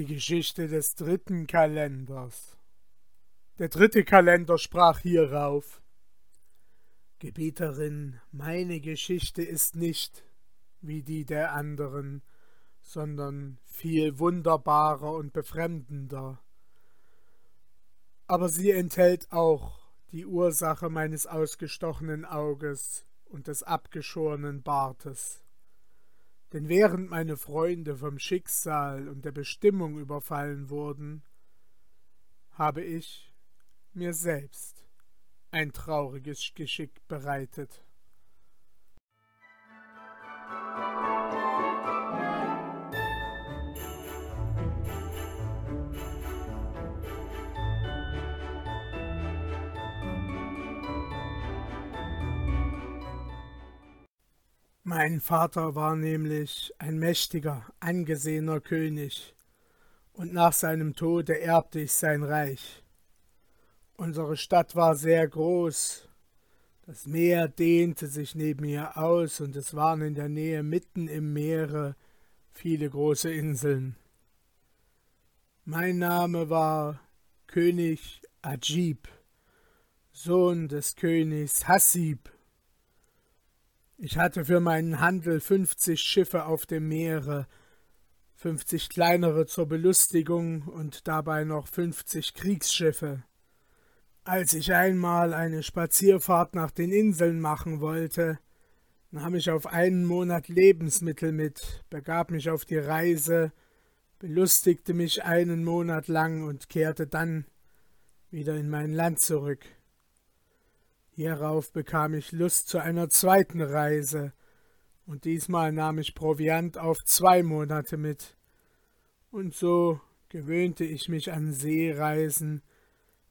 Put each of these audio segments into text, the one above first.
Die Geschichte des dritten Kalenders. Der dritte Kalender sprach hierauf Gebieterin, meine Geschichte ist nicht wie die der anderen, sondern viel wunderbarer und befremdender. Aber sie enthält auch die Ursache meines ausgestochenen Auges und des abgeschorenen Bartes. Denn während meine Freunde vom Schicksal und der Bestimmung überfallen wurden, habe ich mir selbst ein trauriges Geschick bereitet. Mein Vater war nämlich ein mächtiger, angesehener König, und nach seinem Tode erbte ich sein Reich. Unsere Stadt war sehr groß, das Meer dehnte sich neben ihr aus, und es waren in der Nähe mitten im Meere viele große Inseln. Mein Name war König Ajib, Sohn des Königs Hassib ich hatte für meinen Handel fünfzig Schiffe auf dem Meere, fünfzig kleinere zur Belustigung und dabei noch fünfzig Kriegsschiffe. Als ich einmal eine Spazierfahrt nach den Inseln machen wollte, nahm ich auf einen Monat Lebensmittel mit, begab mich auf die Reise, belustigte mich einen Monat lang und kehrte dann wieder in mein Land zurück. Hierauf bekam ich Lust zu einer zweiten Reise, und diesmal nahm ich Proviant auf zwei Monate mit. Und so gewöhnte ich mich an Seereisen,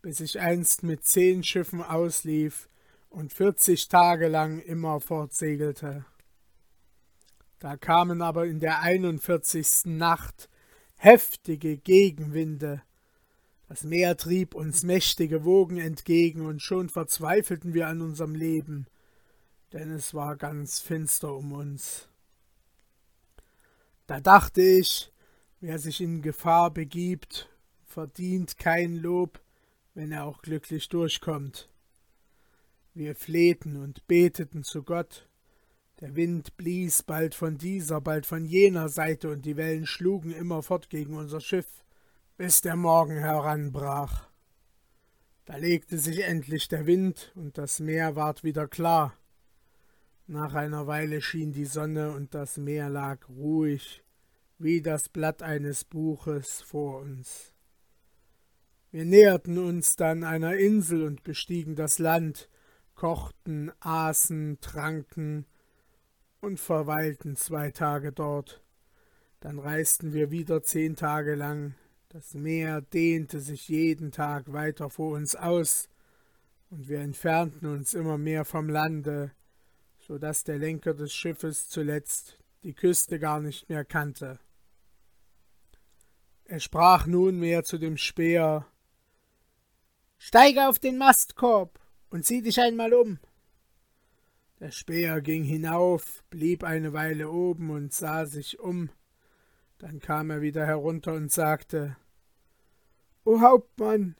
bis ich einst mit zehn Schiffen auslief und vierzig Tage lang immer fortsegelte. Da kamen aber in der einundvierzigsten Nacht heftige Gegenwinde, das Meer trieb uns mächtige Wogen entgegen, und schon verzweifelten wir an unserem Leben, denn es war ganz finster um uns. Da dachte ich, wer sich in Gefahr begibt, verdient kein Lob, wenn er auch glücklich durchkommt. Wir flehten und beteten zu Gott. Der Wind blies bald von dieser, bald von jener Seite, und die Wellen schlugen immerfort gegen unser Schiff bis der Morgen heranbrach. Da legte sich endlich der Wind, und das Meer ward wieder klar. Nach einer Weile schien die Sonne, und das Meer lag ruhig, wie das Blatt eines Buches vor uns. Wir näherten uns dann einer Insel und bestiegen das Land, kochten, aßen, tranken und verweilten zwei Tage dort. Dann reisten wir wieder zehn Tage lang das Meer dehnte sich jeden Tag weiter vor uns aus, und wir entfernten uns immer mehr vom Lande, so dass der Lenker des Schiffes zuletzt die Küste gar nicht mehr kannte. Er sprach nunmehr zu dem Speer Steige auf den Mastkorb und sieh dich einmal um. Der Speer ging hinauf, blieb eine Weile oben und sah sich um, dann kam er wieder herunter und sagte O Hauptmann,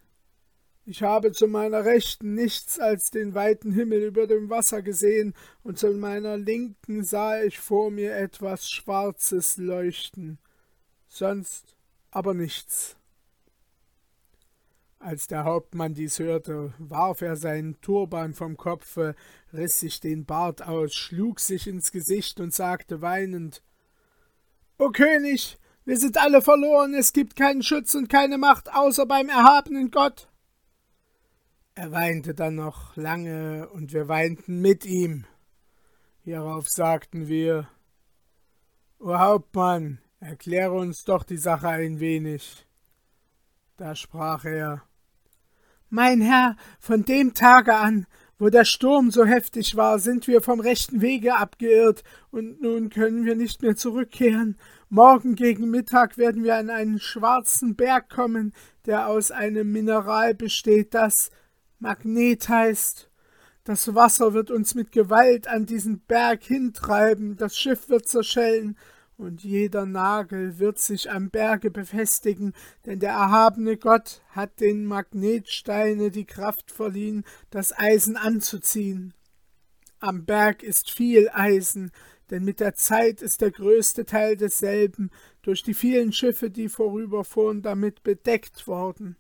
ich habe zu meiner Rechten nichts als den weiten Himmel über dem Wasser gesehen, und zu meiner Linken sah ich vor mir etwas Schwarzes leuchten, sonst aber nichts. Als der Hauptmann dies hörte, warf er seinen Turban vom Kopfe, riß sich den Bart aus, schlug sich ins Gesicht und sagte weinend O König, wir sind alle verloren, es gibt keinen Schutz und keine Macht außer beim erhabenen Gott. Er weinte dann noch lange, und wir weinten mit ihm. Hierauf sagten wir O Hauptmann, erkläre uns doch die Sache ein wenig. Da sprach er Mein Herr, von dem Tage an, wo der Sturm so heftig war, sind wir vom rechten Wege abgeirrt, und nun können wir nicht mehr zurückkehren. Morgen gegen Mittag werden wir an einen schwarzen Berg kommen, der aus einem Mineral besteht, das Magnet heißt. Das Wasser wird uns mit Gewalt an diesen Berg hintreiben, das Schiff wird zerschellen, und jeder Nagel wird sich am Berge befestigen, denn der erhabene Gott hat den Magnetsteine die Kraft verliehen, das Eisen anzuziehen. Am Berg ist viel Eisen, denn mit der Zeit ist der größte Teil desselben durch die vielen Schiffe, die vorüberfuhren, damit bedeckt worden.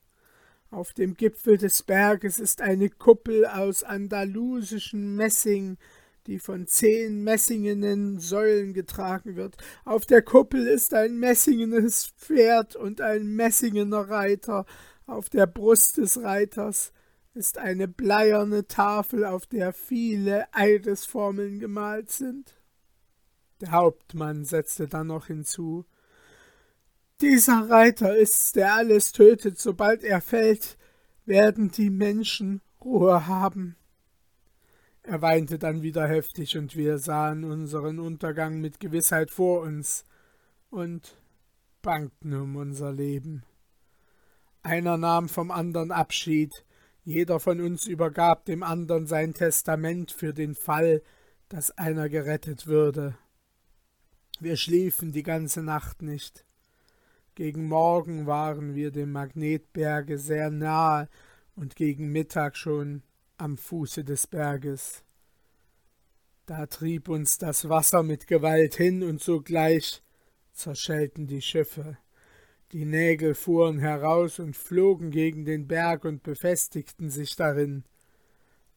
Auf dem Gipfel des Berges ist eine Kuppel aus andalusischem Messing, die von zehn messingenen Säulen getragen wird. Auf der Kuppel ist ein messingenes Pferd und ein messingener Reiter. Auf der Brust des Reiters ist eine bleierne Tafel, auf der viele Eidesformeln gemalt sind. Der Hauptmann setzte dann noch hinzu Dieser Reiter ist's, der alles tötet, sobald er fällt, werden die Menschen Ruhe haben. Er weinte dann wieder heftig, und wir sahen unseren Untergang mit Gewissheit vor uns und bangten um unser Leben. Einer nahm vom andern Abschied, jeder von uns übergab dem andern sein Testament für den Fall, dass einer gerettet würde. Wir schliefen die ganze Nacht nicht. Gegen Morgen waren wir dem Magnetberge sehr nahe und gegen Mittag schon am Fuße des Berges. Da trieb uns das Wasser mit Gewalt hin und sogleich zerschellten die Schiffe. Die Nägel fuhren heraus und flogen gegen den Berg und befestigten sich darin.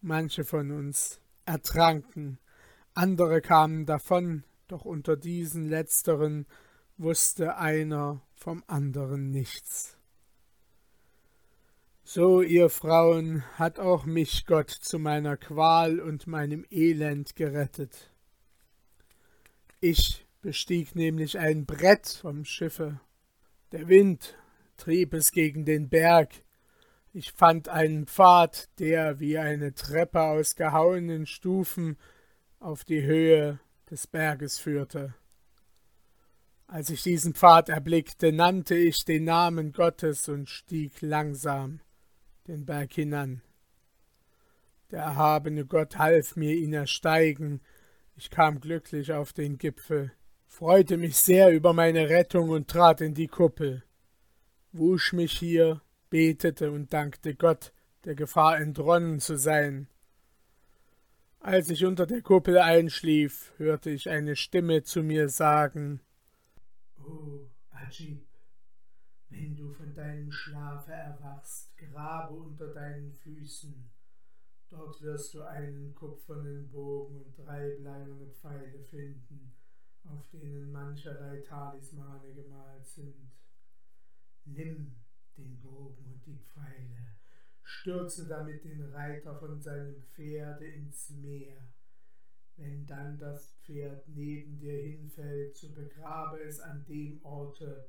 Manche von uns ertranken, andere kamen davon, doch unter diesen letzteren wusste einer vom anderen nichts. So, ihr Frauen, hat auch mich Gott zu meiner Qual und meinem Elend gerettet. Ich bestieg nämlich ein Brett vom Schiffe. Der Wind trieb es gegen den Berg. Ich fand einen Pfad, der wie eine Treppe aus gehauenen Stufen auf die Höhe des Berges führte. Als ich diesen Pfad erblickte, nannte ich den Namen Gottes und stieg langsam den Berg hinan. Der erhabene Gott half mir, ihn ersteigen. Ich kam glücklich auf den Gipfel, freute mich sehr über meine Rettung und trat in die Kuppel, wusch mich hier, betete und dankte Gott, der Gefahr entronnen zu sein. Als ich unter der Kuppel einschlief, hörte ich eine Stimme zu mir sagen O Ajib, wenn du von deinem Schlafe erwachst, grabe unter deinen Füßen. Dort wirst du einen kupfernen Bogen und drei bleibende Pfeile finden, auf denen mancherlei Talismane gemalt sind. Nimm den Bogen und die Pfeile, stürze damit den Reiter von seinem Pferde ins Meer. Wenn dann das Pferd neben dir hinfällt, so begrabe es an dem Orte,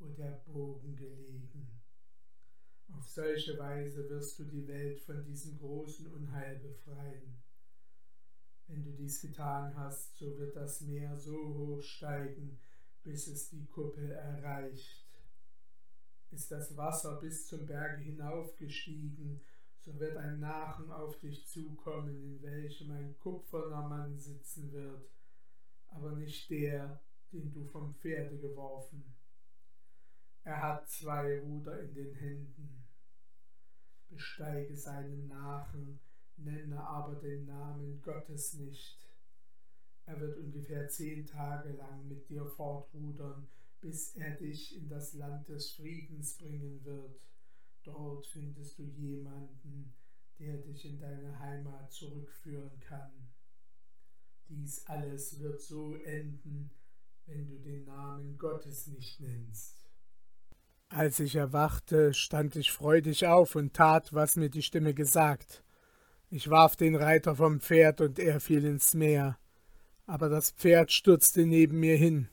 wo der Bogen gelegen. Auf solche Weise wirst du die Welt von diesem großen Unheil befreien. Wenn du dies getan hast, so wird das Meer so hoch steigen, bis es die Kuppel erreicht. Ist das Wasser bis zum Berge hinaufgestiegen, so wird ein Nachen auf dich zukommen, in welchem ein kupferner Mann sitzen wird, aber nicht der, den du vom Pferde geworfen. Er hat zwei Ruder in den Händen. Besteige seinen Nachen, nenne aber den Namen Gottes nicht. Er wird ungefähr zehn Tage lang mit dir fortrudern, bis er dich in das Land des Friedens bringen wird. Dort findest du jemanden, der dich in deine Heimat zurückführen kann. Dies alles wird so enden, wenn du den Namen Gottes nicht nennst. Als ich erwachte, stand ich freudig auf und tat, was mir die Stimme gesagt. Ich warf den Reiter vom Pferd und er fiel ins Meer, aber das Pferd stürzte neben mir hin.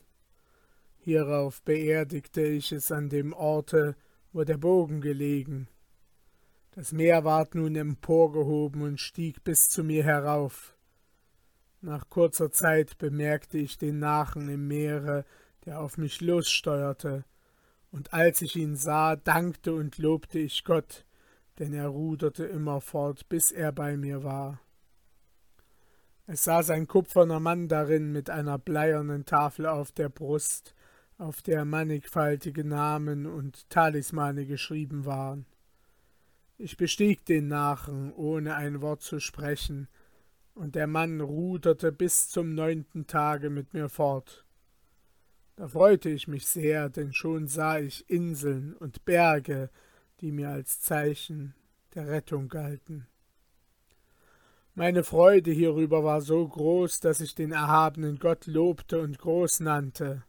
Hierauf beerdigte ich es an dem Orte, wo der Bogen gelegen. Das Meer ward nun emporgehoben und stieg bis zu mir herauf. Nach kurzer Zeit bemerkte ich den Nachen im Meere, der auf mich lossteuerte, und als ich ihn sah, dankte und lobte ich Gott, denn er ruderte immerfort, bis er bei mir war. Es saß ein kupferner Mann darin mit einer bleiernen Tafel auf der Brust, auf der mannigfaltige Namen und Talismane geschrieben waren. Ich bestieg den Nachen, ohne ein Wort zu sprechen, und der Mann ruderte bis zum neunten Tage mit mir fort. Da freute ich mich sehr, denn schon sah ich Inseln und Berge, die mir als Zeichen der Rettung galten. Meine Freude hierüber war so groß, dass ich den erhabenen Gott lobte und groß nannte.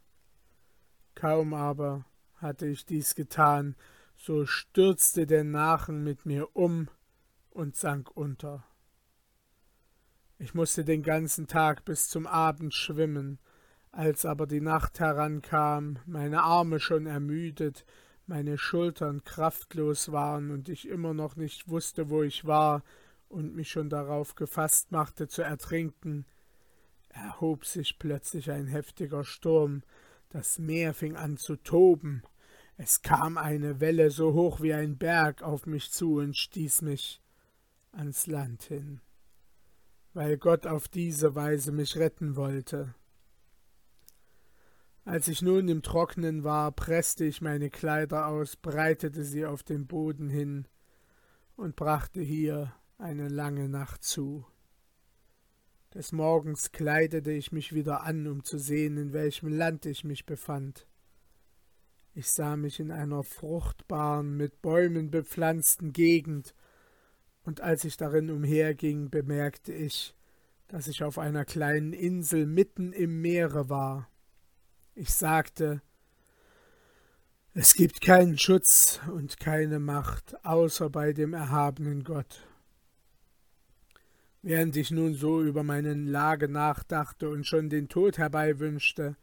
Kaum aber hatte ich dies getan, so stürzte der Nachen mit mir um und sank unter. Ich musste den ganzen Tag bis zum Abend schwimmen, als aber die Nacht herankam, meine Arme schon ermüdet, meine Schultern kraftlos waren und ich immer noch nicht wusste, wo ich war, und mich schon darauf gefasst machte zu ertrinken, erhob sich plötzlich ein heftiger Sturm, das Meer fing an zu toben, es kam eine Welle so hoch wie ein Berg auf mich zu und stieß mich ans Land hin, weil Gott auf diese Weise mich retten wollte. Als ich nun im Trocknen war, presste ich meine Kleider aus, breitete sie auf den Boden hin und brachte hier eine lange Nacht zu. Des Morgens kleidete ich mich wieder an, um zu sehen, in welchem Land ich mich befand. Ich sah mich in einer fruchtbaren, mit Bäumen bepflanzten Gegend, und als ich darin umherging, bemerkte ich, dass ich auf einer kleinen Insel mitten im Meere war. Ich sagte, es gibt keinen Schutz und keine Macht außer bei dem erhabenen Gott. Während ich nun so über meine Lage nachdachte und schon den Tod herbeiwünschte,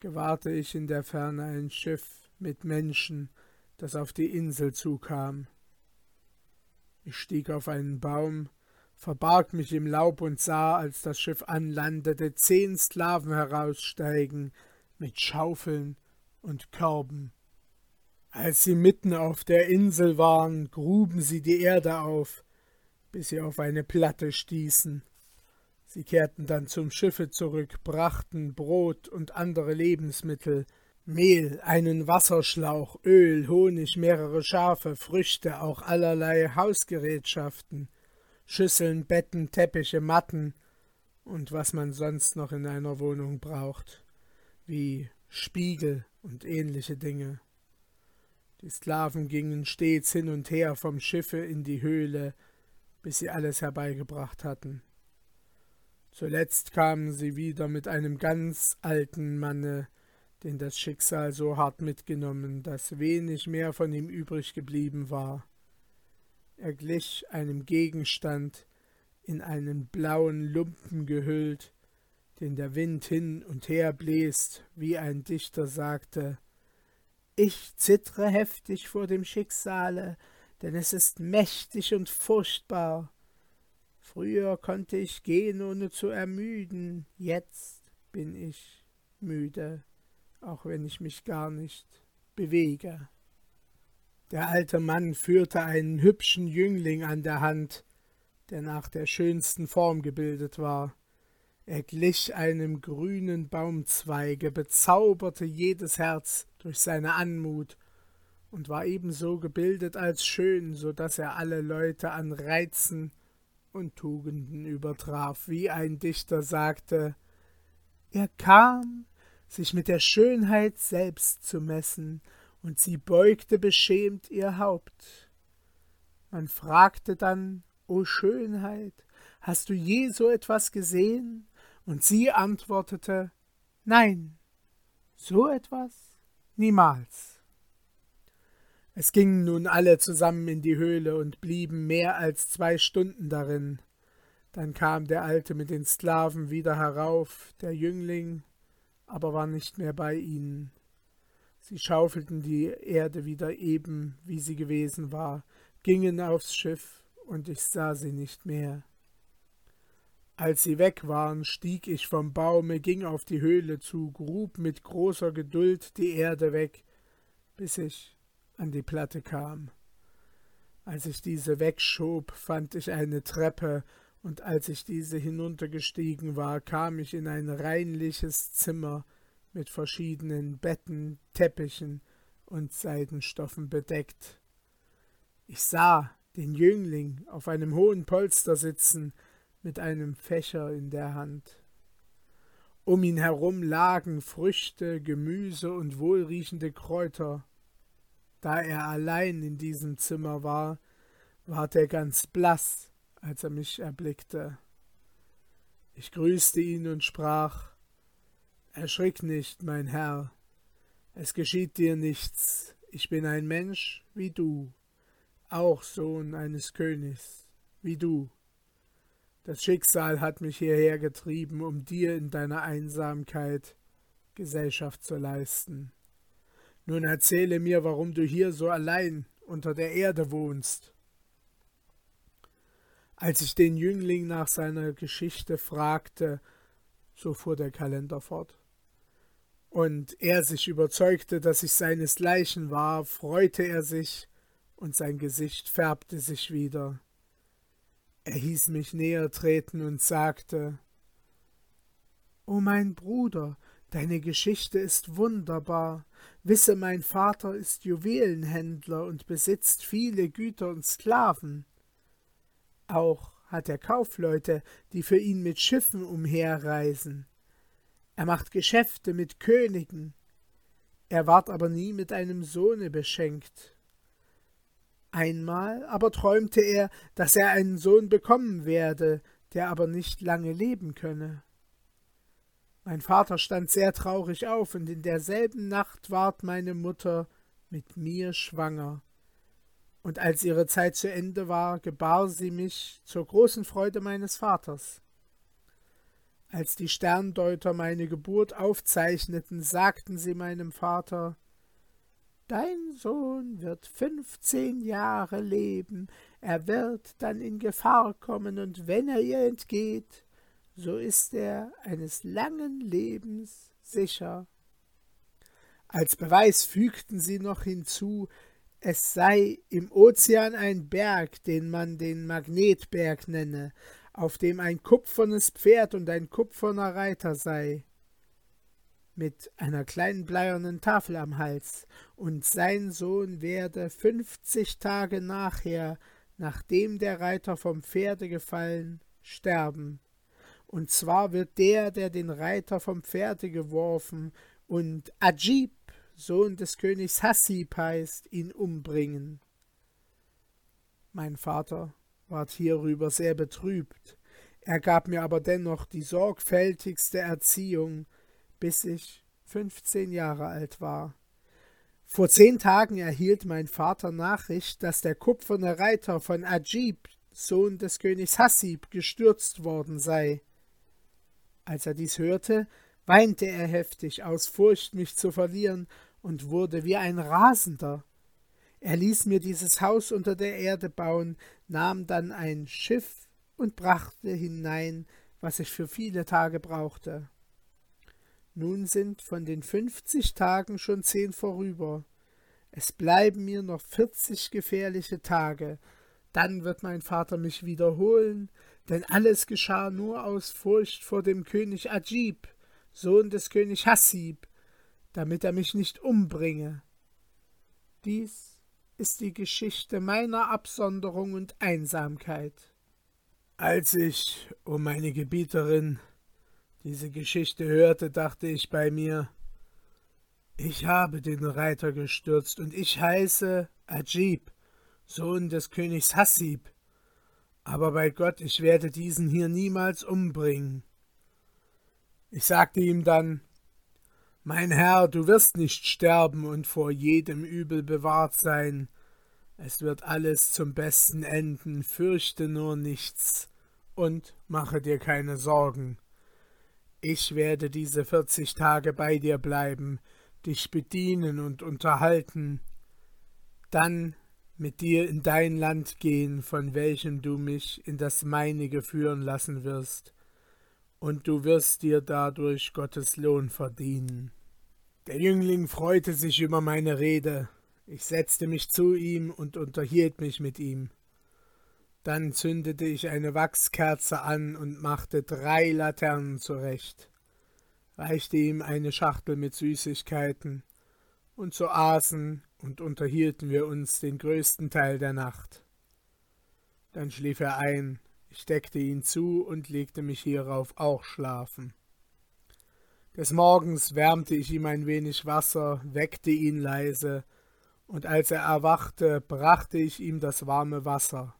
gewahrte ich in der Ferne ein Schiff mit Menschen, das auf die Insel zukam. Ich stieg auf einen Baum, verbarg mich im Laub und sah, als das Schiff anlandete, zehn Sklaven heraussteigen mit Schaufeln und Körben. Als sie mitten auf der Insel waren, gruben sie die Erde auf, bis sie auf eine Platte stießen. Sie kehrten dann zum Schiffe zurück, brachten Brot und andere Lebensmittel, Mehl, einen Wasserschlauch, Öl, Honig, mehrere Schafe, Früchte, auch allerlei Hausgerätschaften, Schüsseln, Betten, Teppiche, Matten und was man sonst noch in einer Wohnung braucht, wie Spiegel und ähnliche Dinge. Die Sklaven gingen stets hin und her vom Schiffe in die Höhle, bis sie alles herbeigebracht hatten. Zuletzt kamen sie wieder mit einem ganz alten Manne, den das Schicksal so hart mitgenommen, dass wenig mehr von ihm übrig geblieben war. Er glich einem Gegenstand, in einen blauen Lumpen gehüllt, den der Wind hin und her bläst, wie ein Dichter sagte Ich zittre heftig vor dem Schicksale, denn es ist mächtig und furchtbar. Früher konnte ich gehen, ohne zu ermüden, jetzt bin ich müde, auch wenn ich mich gar nicht bewege. Der alte Mann führte einen hübschen Jüngling an der Hand, der nach der schönsten Form gebildet war. Er glich einem grünen Baumzweige, bezauberte jedes Herz durch seine Anmut und war ebenso gebildet als schön, so dass er alle Leute an Reizen und Tugenden übertraf, wie ein Dichter sagte Er kam, sich mit der Schönheit selbst zu messen, und sie beugte beschämt ihr Haupt. Man fragte dann, O Schönheit, hast du je so etwas gesehen? Und sie antwortete, Nein, so etwas niemals. Es gingen nun alle zusammen in die Höhle und blieben mehr als zwei Stunden darin. Dann kam der Alte mit den Sklaven wieder herauf, der Jüngling aber war nicht mehr bei ihnen. Sie schaufelten die Erde wieder eben, wie sie gewesen war, gingen aufs Schiff, und ich sah sie nicht mehr. Als sie weg waren, stieg ich vom Baume, ging auf die Höhle zu, grub mit großer Geduld die Erde weg, bis ich an die Platte kam. Als ich diese wegschob, fand ich eine Treppe, und als ich diese hinuntergestiegen war, kam ich in ein reinliches Zimmer mit verschiedenen Betten, Teppichen und Seidenstoffen bedeckt. Ich sah den Jüngling auf einem hohen Polster sitzen, mit einem Fächer in der Hand. Um ihn herum lagen Früchte, Gemüse und wohlriechende Kräuter. Da er allein in diesem Zimmer war, ward er ganz blass, als er mich erblickte. Ich grüßte ihn und sprach Erschrick nicht, mein Herr, es geschieht dir nichts, ich bin ein Mensch wie du, auch Sohn eines Königs wie du. Das Schicksal hat mich hierher getrieben, um dir in deiner Einsamkeit Gesellschaft zu leisten. Nun erzähle mir, warum du hier so allein unter der Erde wohnst. Als ich den Jüngling nach seiner Geschichte fragte, so fuhr der Kalender fort, und er sich überzeugte, dass ich seinesgleichen war, freute er sich, und sein Gesicht färbte sich wieder. Er hieß mich näher treten und sagte O mein Bruder, deine Geschichte ist wunderbar. Wisse, mein Vater ist Juwelenhändler und besitzt viele Güter und Sklaven. Auch hat er Kaufleute, die für ihn mit Schiffen umherreisen. Er macht Geschäfte mit Königen. Er ward aber nie mit einem Sohne beschenkt. Einmal aber träumte er, dass er einen Sohn bekommen werde, der aber nicht lange leben könne. Mein Vater stand sehr traurig auf, und in derselben Nacht ward meine Mutter mit mir schwanger und als ihre Zeit zu Ende war, gebar sie mich zur großen Freude meines Vaters. Als die Sterndeuter meine Geburt aufzeichneten, sagten sie meinem Vater Dein Sohn wird fünfzehn Jahre leben, er wird dann in Gefahr kommen, und wenn er ihr entgeht, so ist er eines langen Lebens sicher. Als Beweis fügten sie noch hinzu, es sei im Ozean ein Berg, den man den Magnetberg nenne, auf dem ein kupfernes Pferd und ein kupferner Reiter sei, mit einer kleinen bleiernen Tafel am Hals, und sein Sohn werde fünfzig Tage nachher, nachdem der Reiter vom Pferde gefallen, sterben. Und zwar wird der, der den Reiter vom Pferde geworfen und Ajib Sohn des Königs Hassib heißt, ihn umbringen. Mein Vater ward hierüber sehr betrübt, er gab mir aber dennoch die sorgfältigste Erziehung, bis ich fünfzehn Jahre alt war. Vor zehn Tagen erhielt mein Vater Nachricht, dass der kupferne Reiter von Ajib, Sohn des Königs Hassib, gestürzt worden sei. Als er dies hörte, weinte er heftig aus Furcht, mich zu verlieren, und wurde wie ein Rasender. Er ließ mir dieses Haus unter der Erde bauen, nahm dann ein Schiff und brachte hinein, was ich für viele Tage brauchte. Nun sind von den fünfzig Tagen schon zehn vorüber. Es bleiben mir noch vierzig gefährliche Tage, dann wird mein Vater mich wiederholen, denn alles geschah nur aus Furcht vor dem König Ajib, Sohn des König Hassib, damit er mich nicht umbringe. Dies ist die Geschichte meiner Absonderung und Einsamkeit. Als ich, o oh meine Gebieterin, diese Geschichte hörte, dachte ich bei mir, ich habe den Reiter gestürzt und ich heiße Ajib, Sohn des Königs Hassib, aber bei Gott, ich werde diesen hier niemals umbringen. Ich sagte ihm dann, mein Herr, du wirst nicht sterben und vor jedem Übel bewahrt sein. Es wird alles zum Besten enden, fürchte nur nichts und mache dir keine Sorgen. Ich werde diese vierzig Tage bei dir bleiben, dich bedienen und unterhalten, dann mit dir in dein Land gehen, von welchem du mich in das meinige führen lassen wirst, und du wirst dir dadurch Gottes Lohn verdienen. Der Jüngling freute sich über meine Rede. Ich setzte mich zu ihm und unterhielt mich mit ihm. Dann zündete ich eine Wachskerze an und machte drei Laternen zurecht, reichte ihm eine Schachtel mit Süßigkeiten, und so aßen und unterhielten wir uns den größten Teil der Nacht. Dann schlief er ein, ich deckte ihn zu und legte mich hierauf auch schlafen. Des Morgens wärmte ich ihm ein wenig Wasser, weckte ihn leise, und als er erwachte, brachte ich ihm das warme Wasser.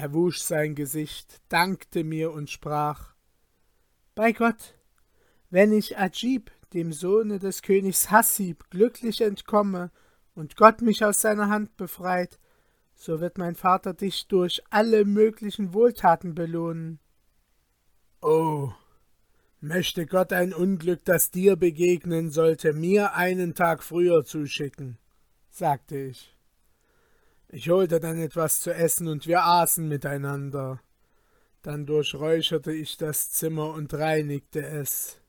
Er wusch sein Gesicht, dankte mir und sprach Bei Gott, wenn ich Ajib, dem Sohne des Königs Hassib, glücklich entkomme und Gott mich aus seiner Hand befreit, so wird mein Vater dich durch alle möglichen Wohltaten belohnen. Oh, möchte Gott ein Unglück, das dir begegnen sollte, mir einen Tag früher zuschicken, sagte ich. Ich holte dann etwas zu essen und wir aßen miteinander. Dann durchräucherte ich das Zimmer und reinigte es.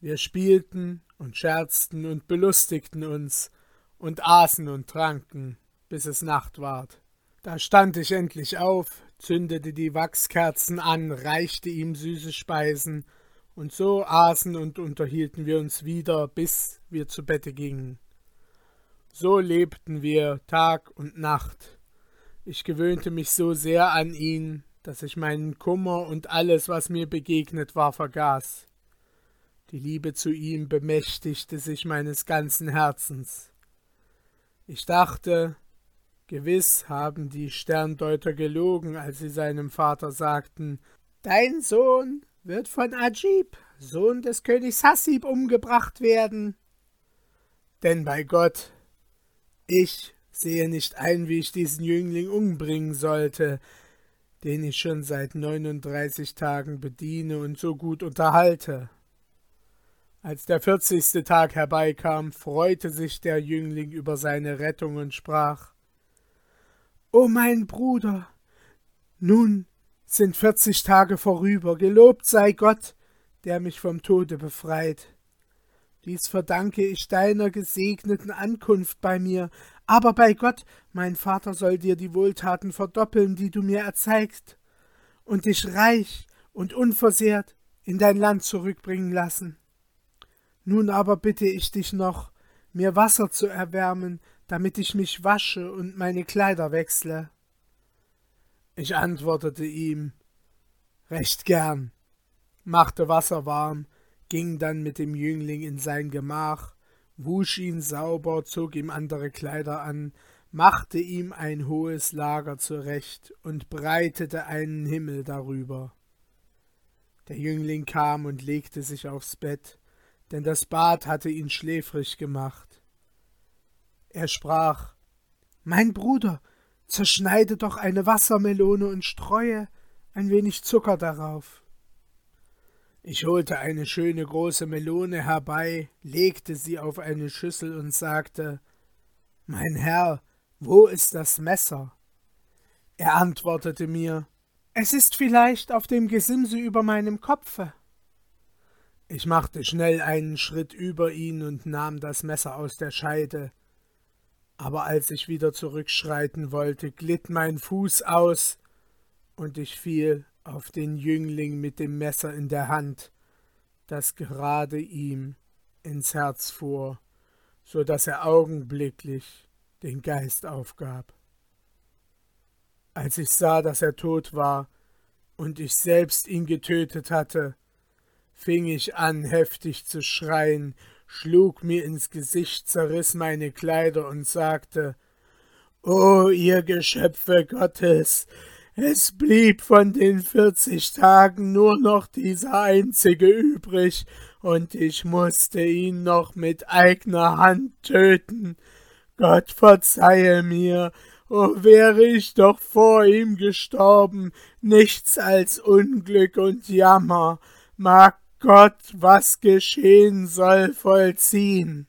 Wir spielten und scherzten und belustigten uns und aßen und tranken, bis es Nacht ward. Da stand ich endlich auf, zündete die Wachskerzen an, reichte ihm süße Speisen, und so aßen und unterhielten wir uns wieder, bis wir zu Bette gingen. So lebten wir Tag und Nacht. Ich gewöhnte mich so sehr an ihn, dass ich meinen Kummer und alles, was mir begegnet war, vergaß. Die Liebe zu ihm bemächtigte sich meines ganzen Herzens. Ich dachte, gewiss haben die Sterndeuter gelogen, als sie seinem Vater sagten, Dein Sohn wird von Ajib, Sohn des Königs Hassib, umgebracht werden. Denn bei Gott, ich sehe nicht ein, wie ich diesen Jüngling umbringen sollte, den ich schon seit neununddreißig Tagen bediene und so gut unterhalte. Als der vierzigste Tag herbeikam, freute sich der Jüngling über seine Rettung und sprach O mein Bruder, nun sind vierzig Tage vorüber, gelobt sei Gott, der mich vom Tode befreit. Dies verdanke ich deiner gesegneten Ankunft bei mir, aber bei Gott, mein Vater soll dir die Wohltaten verdoppeln, die du mir erzeigt, und dich reich und unversehrt in dein Land zurückbringen lassen. Nun aber bitte ich dich noch, mir Wasser zu erwärmen, damit ich mich wasche und meine Kleider wechsle. Ich antwortete ihm Recht gern, machte Wasser warm, ging dann mit dem Jüngling in sein Gemach, wusch ihn sauber, zog ihm andere Kleider an, machte ihm ein hohes Lager zurecht und breitete einen Himmel darüber. Der Jüngling kam und legte sich aufs Bett, denn das Bad hatte ihn schläfrig gemacht. Er sprach Mein Bruder, zerschneide doch eine Wassermelone und streue ein wenig Zucker darauf. Ich holte eine schöne große Melone herbei, legte sie auf eine Schüssel und sagte Mein Herr, wo ist das Messer? Er antwortete mir Es ist vielleicht auf dem Gesimse über meinem Kopfe. Ich machte schnell einen Schritt über ihn und nahm das Messer aus der Scheide. Aber als ich wieder zurückschreiten wollte, glitt mein Fuß aus, und ich fiel auf den Jüngling mit dem Messer in der Hand, das gerade ihm ins Herz fuhr, so dass er augenblicklich den Geist aufgab. Als ich sah, dass er tot war und ich selbst ihn getötet hatte, fing ich an, heftig zu schreien, schlug mir ins Gesicht, zerriß meine Kleider und sagte O ihr Geschöpfe Gottes, es blieb von den vierzig Tagen nur noch dieser einzige übrig, und ich musste ihn noch mit eigner Hand töten. Gott verzeihe mir, o oh, wäre ich doch vor ihm gestorben, nichts als Unglück und Jammer, mag Gott, was geschehen soll, vollziehen.